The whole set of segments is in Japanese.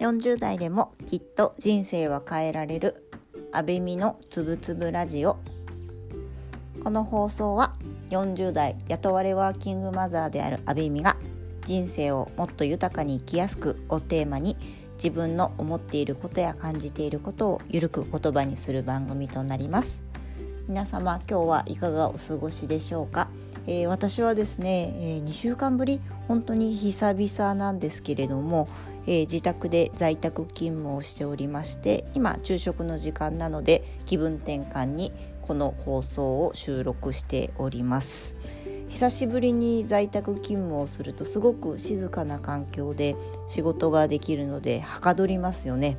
40代でもきっと人生は変えられるアベミのつぶつぶラジオ。この放送は40代雇われワーキングマザーであるアベミが人生をもっと豊かに生きやすくをテーマに自分の思っていることや感じていることをゆるく言葉にする番組となります。皆様今日はいかがお過ごしでしょうか？えー、私はですね、えー、2週間ぶり？本当に久々なんですけれども、えー、自宅で在宅勤務をしておりまして今昼食の時間なので気分転換にこの放送を収録しております。久しぶりに在宅勤務をするとすごく静かな環境で仕事ができるのではかどりますよね。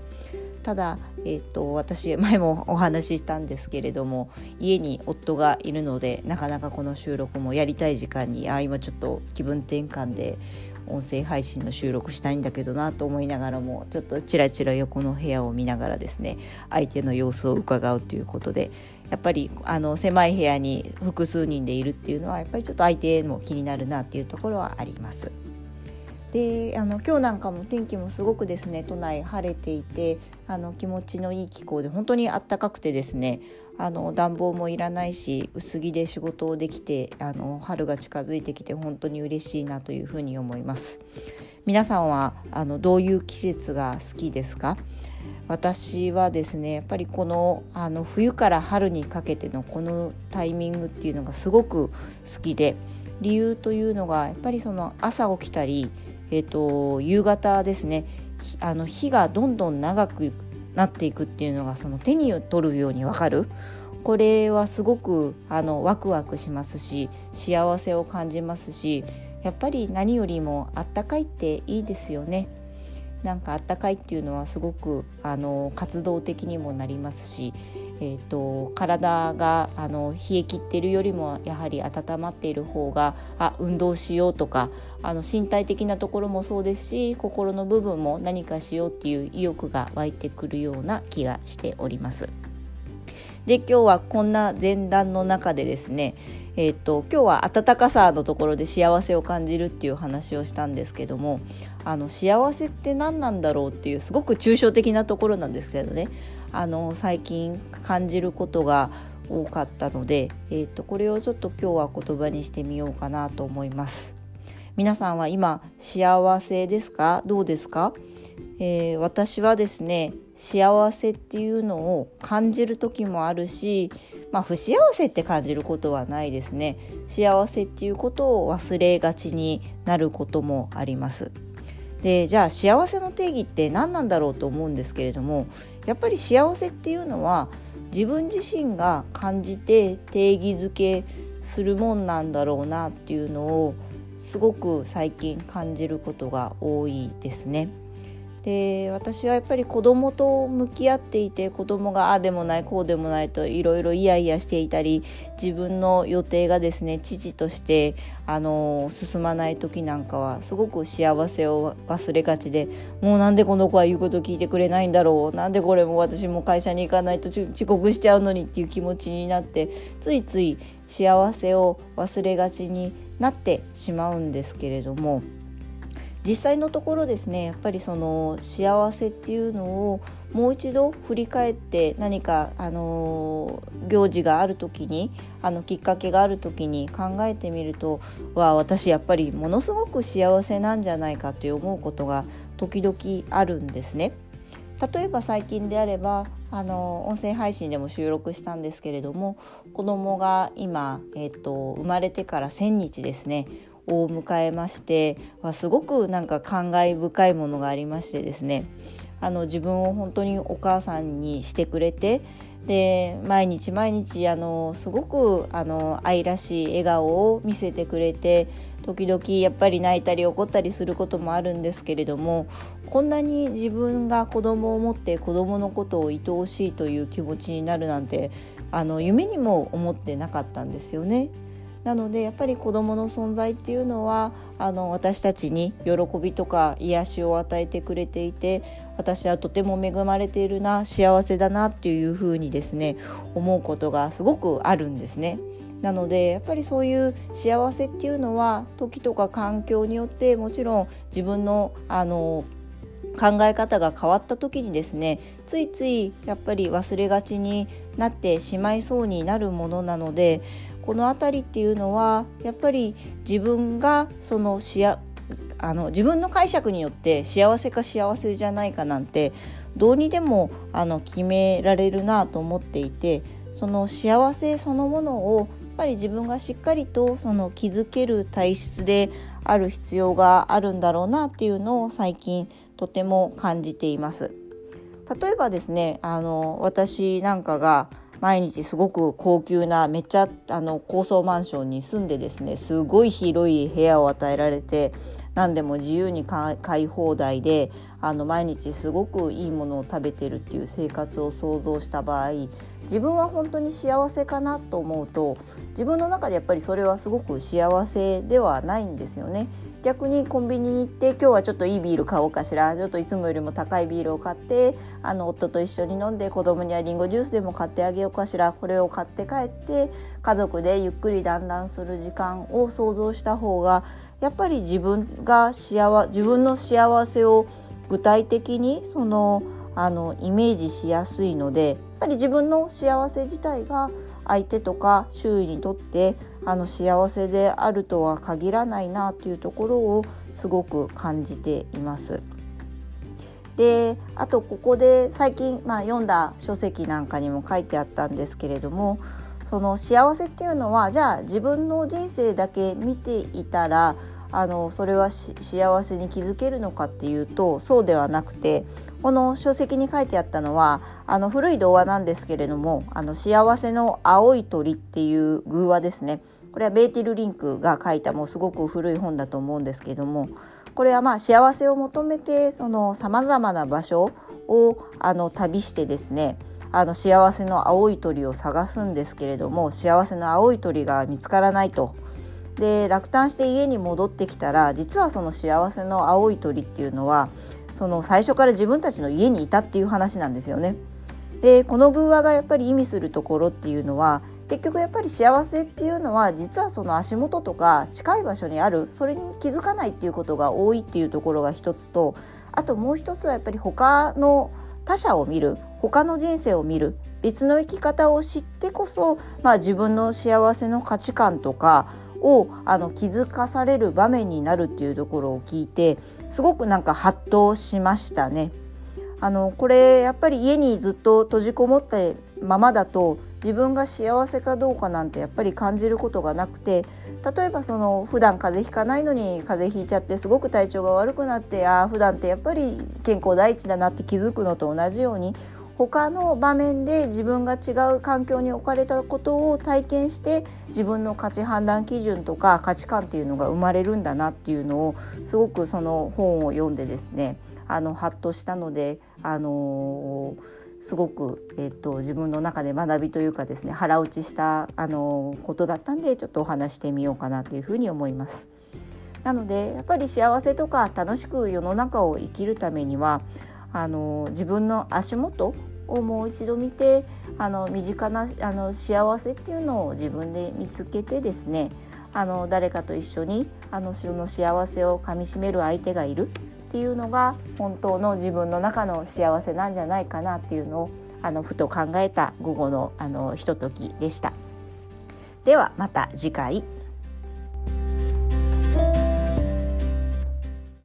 ただ、えーと、私前もお話ししたんですけれども家に夫がいるのでなかなかこの収録もやりたい時間にあ今ちょっと気分転換で音声配信の収録したいんだけどなと思いながらもちょっとちらちら横の部屋を見ながらですね相手の様子を伺うということでやっぱりあの狭い部屋に複数人でいるっていうのはやっぱりちょっと相手も気になるなっていうところはあります。であの今日なんかも天気もすごくですね都内晴れていてあの気持ちのいい気候で本当にあったかくてですねあの暖房もいらないし薄着で仕事をできてあの春が近づいてきて本当に嬉しいなというふうに思います。皆さんはあのどういう季節が好きですか？私はですねやっぱりこのあの冬から春にかけてのこのタイミングっていうのがすごく好きで理由というのがやっぱりその朝起きたりえーと、夕方ですねあの日がどんどん長くなっていくっていうのがその手に取るようにわかるこれはすごくあのワクワクしますし幸せを感じますしやっぱり何よりもあったかいっていいですよね。なんかあったかいっていうのはすごくあの活動的にもなりますしえーと、体があの冷え切ってるよりもやはり温まっている方があ運動しようとかあの身体的なところもそうですし心の部分も何かしようっていう意欲が湧いてくるような気がしております。で今日はこんな前段の中でですねえーと、今日は温かさのところで幸せを感じるっていう話をしたんですけどもあの幸せって何なんだろうっていうすごく抽象的なところなんですけどねあの最近感じることが多かったので、えーと、これをちょっと今日は言葉にしてみようかなと思います。皆さんは今幸せですか？どうですか、えー、私はですね幸せっていうのを感じる時もあるし、まあ、不幸せって感じることはないですね。幸せっていうことを忘れがちになることもあります。でじゃあ幸せの定義って何なんだろうと思うんですけれどもやっぱり幸せっていうのは自分自身が感じて定義づけするもんなんだろうなっていうのをすごく最近感じることが多いですね。で私はやっぱり子供と向き合っていて子供がああでもないこうでもないといろいろイヤイヤしていたり自分の予定がですね父としてあの進まない時なんかはすごく幸せを忘れがちでもうなんでこの子は言うこと聞いてくれないんだろうなんでこれも私も会社に行かないと遅刻しちゃうのにっていう気持ちになってついつい幸せを忘れがちになってしまうんですけれども。実際のところですねやっぱりその幸せっていうのをもう一度振り返って何かあの行事がある時にあのきっかけがある時に考えてみるとは私やっぱりものすごく幸せなんじゃないかと思うことが時々あるんですね。例えば最近であればあの音声配信でも収録したんですけれども子供が今、えーと、生まれてから1,000日ですねを迎えましてすごくなんか感慨深いものがありましてですねあの自分を本当にお母さんにしてくれてで毎日毎日あのすごくあの愛らしい笑顔を見せてくれて時々やっぱり泣いたり怒ったりすることもあるんですけれどもこんなに自分が子供を持って子供のことを愛おしいという気持ちになるなんてあの夢にも思ってなかったんですよね。なのでやっぱり子どもの存在っていうのはあの私たちに喜びとか癒しを与えてくれていて私はとても恵まれているな幸せだなっていうふうにですね思うことがすごくあるんですね。なのでやっぱりそういう幸せっていうのは時とか環境によってもちろん自分のあの考え方が変わった時にですねついついやっぱり忘れがちになってしまいそうになるものなのでこの辺りっていうのはやっぱり自分がそのしあの自分の解釈によって幸せか幸せじゃないかなんてどうにでもあの決められるなと思っていてその幸せそのものをやっぱり自分がしっかりとその気づける体質である必要があるんだろうなっていうのを最近とても感じています。例えばですねあの私なんかが毎日すごく高級なめっちゃあの高層マンションに住んでですねすごい広い部屋を与えられて何でも自由に買い放題であの毎日すごくいいものを食べてるっていう生活を想像した場合自分は本当に幸せかなと思うと自分の中でやっぱりそれはすごく幸せではないんですよね。逆にコンビニに行って今日はちょっといいビール買おうかしらちょっといつもよりも高いビールを買ってあの夫と一緒に飲んで子供にはりんごジュースでも買ってあげようかしらこれを買って帰って家族でゆっくり団らんする時間を想像した方がやっぱり自分が幸自分の幸せを具体的にそのあのイメージしやすいのでやっぱり自分の幸せ自体が相手とか周囲にとってあの幸せであるとは限らないなというところをすごく感じています。であとここで最近、まあ、読んだ書籍なんかにも書いてあったんですけれどもその幸せっていうのはじゃあ自分の人生だけ見ていたらあのそれは幸せに気づけるのかっていうとそうではなくてこの書籍に書いてあったのはあの古い童話なんですけれども「あの幸せの青い鳥」っていう偶話ですねこれはベーティル・リンクが書いたもうすごく古い本だと思うんですけどもこれはまあ幸せを求めてそのさまざまな場所をあの旅してですねあの幸せの青い鳥を探すんですけれども幸せの青い鳥が見つからないと。で落胆して家に戻ってきたら実はその幸せの青い鳥っていうのはその最初から自分たちの家にいたっていう話なんですよね。でこの偶話がやっぱり意味するところっていうのは結局やっぱり幸せっていうのは実はその足元とか近い場所にあるそれに気づかないっていうことが多いっていうところが一つとあともう一つはやっぱり他の他者を見る他の人生を見る別の生き方を知ってこそ、まあ、自分の幸せの価値観とかをあの気づかされる場面になるっていうところを聞いてすごくなんかハッとしましたね。あのこれやっぱり家にずっと閉じこもったままだと自分が幸せかどうかなんてやっぱり感じることがなくて例えばその普段風邪ひかないのに風邪ひいちゃってすごく体調が悪くなってああ普段ってやっぱり健康第一だなって気づくのと同じように他の場面で自分が違う環境に置かれたことを体験して自分の価値判断基準とか価値観っていうのが生まれるんだなっていうのをすごくその本を読んでですねあのハッとしたので、あのー、すごく、えーと、自分の中で学びというかですね腹落ちした、あのー、ことだったんでちょっとお話してみようかなというふうに思います。なのでやっぱり幸せとか楽しく世の中を生きるためにはあの自分の足元をもう一度見てあの身近なあの幸せっていうのを自分で見つけてですねあの誰かと一緒にあのその幸せをかみしめる相手がいるっていうのが本当の自分の中の幸せなんじゃないかなっていうのをあのふと考えた午後のあのひとときでした。ではまた次回。